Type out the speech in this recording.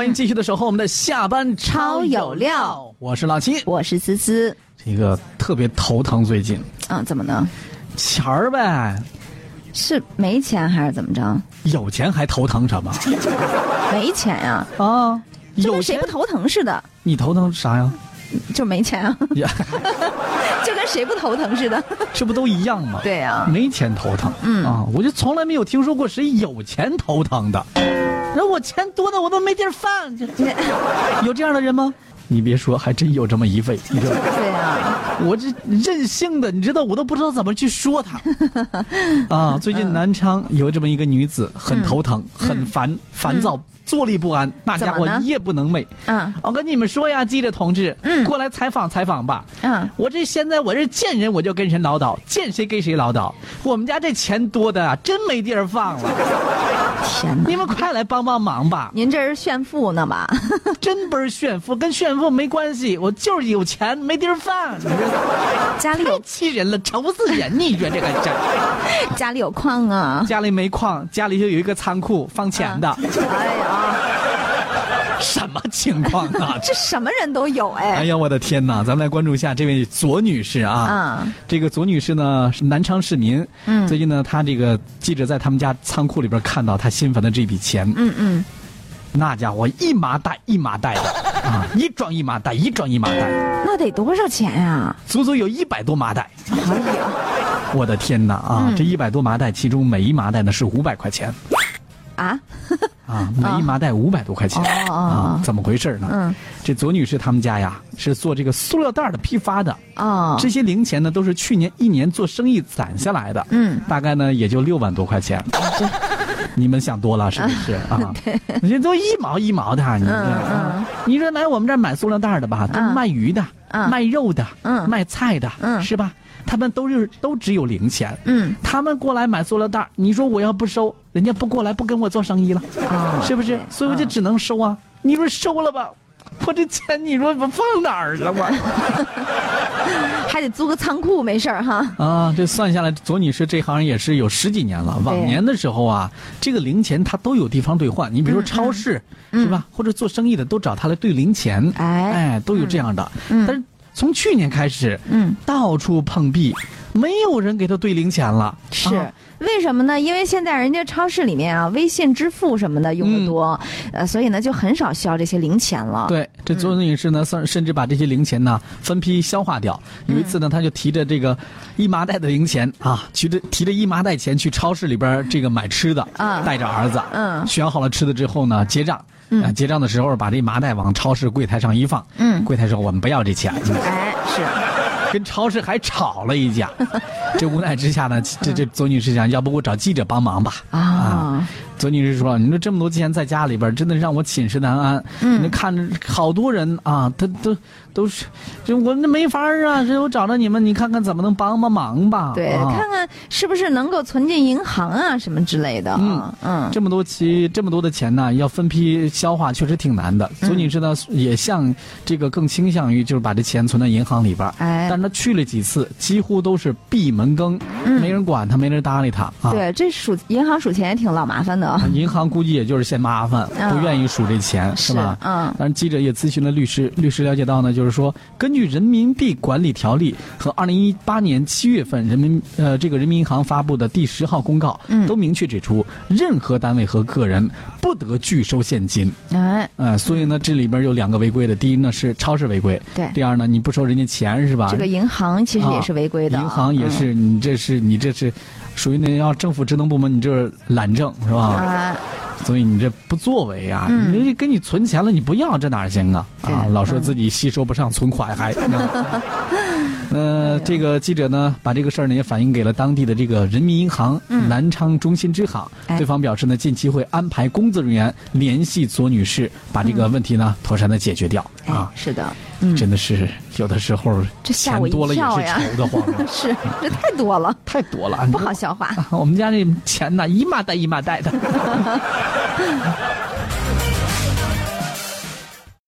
欢迎继续的守候我们的下班超有料，我是老七，我是思思。这个特别头疼，最近啊，怎么呢？钱儿呗，是没钱还是怎么着？有钱还头疼什么 没钱呀、啊？有钱不头疼似的，你头疼啥呀？就没钱啊，就跟谁不头疼似的。这不都一样吗？对呀、没钱头疼，嗯啊，我就从来没有听说过谁有钱头疼的。那我钱多的我都没地儿放，有这样的人吗？你别说，还真有这么一位。你知道吗，对呀、我这任性的，你知道，我都不知道怎么去说他。啊，最近南昌有这么一个女子，很头疼，很烦，烦躁，坐立不安，那家伙夜不能寐。嗯我跟你们说呀，记者同志，嗯过来采访采访吧。嗯，我这现在我这见人我就跟人唠叨，见谁跟谁唠叨。我们家这钱多的啊，真没地儿放了，天哪！你们快来帮帮忙吧！您这是炫富呢吧？真不是炫富，跟炫富没关系，我就是有钱没地儿放，家里有气人了，愁死人！你说这个这，家里有矿啊？家里没矿，家里就有一个仓库放钱的，哎呀，什么情况啊？这什么人都有哎。哎呀，我的天哪！咱们来关注一下这位左女士啊。嗯这个左女士呢是南昌市民，嗯最近呢，她这个记者在他们家仓库里边看到她新坟的这笔钱，嗯嗯，那家伙一麻袋一麻袋的 啊，一装一麻袋，一装一麻袋，那得多少钱呀、足足有一百多麻袋。哎呀，我的天哪啊！嗯这一百多麻袋，其中每一麻袋呢是五百块钱啊，啊，每一麻袋五百多块钱啊哦，怎么回事呢？嗯。这左女士他们家呀是做这个塑料袋的批发的，哦，这些零钱呢都是去年一年做生意攒下来的，嗯，大概呢也就六万多块钱。你们想多了是不是？啊？这都一毛一毛的，你这、嗯。你说来我们这儿买塑料袋的吧，都卖鱼的、嗯。卖肉的、嗯。卖菜的，嗯。是吧？他们都是都只有零钱，嗯。他们过来买塑料袋，你说我要不收，人家不过来不跟我做生意了，啊是不是？所以我就只能收啊。你说收了吧，我这钱你说我放哪儿了我？还得租个仓库，没事儿哈。啊，这算下来，左女士这行也是有十几年了。往年的时候啊，这个零钱她都有地方兑换。你比如说超市，是吧？或者做生意的都找他来兑零钱，嗯哎哎，都有这样的。嗯但是从去年开始，嗯，到处碰壁，没有人给他兑零钱了。是、啊。为什么呢？因为现在人家超市里面啊，微信支付什么的用的多，呃，所以呢就很少需要这些零钱了。，对，这左女士呢，甚甚至把这些零钱呢分批消化掉。有一次呢，她就提着这个一麻袋的零钱啊，提着提着一麻袋钱去超市里边这个买吃的，啊带着儿子，嗯。选好了吃的之后呢，结账。结账的时候把这麻袋往超市柜台上一放，嗯。柜台说我们不要这钱，哎，是，跟超市还吵了一架。这无奈之下呢，这这左女士想，要不我找记者帮忙吧？啊左女士说：“你说这么多钱在家里边，真的让我寝食难安。嗯你看着好多人啊，他都都是，这我那没法儿啊。这我找着你们，你看看怎么能帮帮忙吧？对，啊、看看是不是能够存进银行啊，什么之类的。嗯嗯这么多期这么多的钱呢，要分批消化，确实挺难的。嗯左女士呢，也向这个更倾向于就是把这钱存在银行里边儿。哎但是她去了几次，几乎都是闭门羹，没人管他，没人搭理他啊。对，这数银行数钱也挺老麻烦的。啊银行估计也就是嫌麻烦，嗯不愿意数这钱，是吧？嗯但是，记者也咨询了律师，律师了解到呢，就是说，根据《人民币管理条例》和二零一八年七月份人民呃这个人民银行发布的第十号公告，嗯都明确指出，任何单位和个人不得拒收现金。哎，呃，所以呢，这里边有两个违规的，第一呢是超市违规，对第二呢你不收人家钱是吧？这个银行其实也是违规的。啊银行也是，你这是你这是属于那要政府职能部门，你这是懒政是吧？啊，所以你这不作为啊！嗯你这给你存钱了，你不要这哪行啊？啊，老说自己吸收不上存款还。呃，这个记者呢，把这个事儿呢也反映给了当地的这个人民银行南昌中心支行，哎。对方表示呢，近期会安排工作人员联系左女士，把这个问题呢妥善的解决掉。哎啊，。是的，嗯，真的是有的时候这吓我一钱多了也是跳呀。愁的慌啊，是这太多了，太多了，不好消化。我们家这钱呢，一麻袋一麻袋的。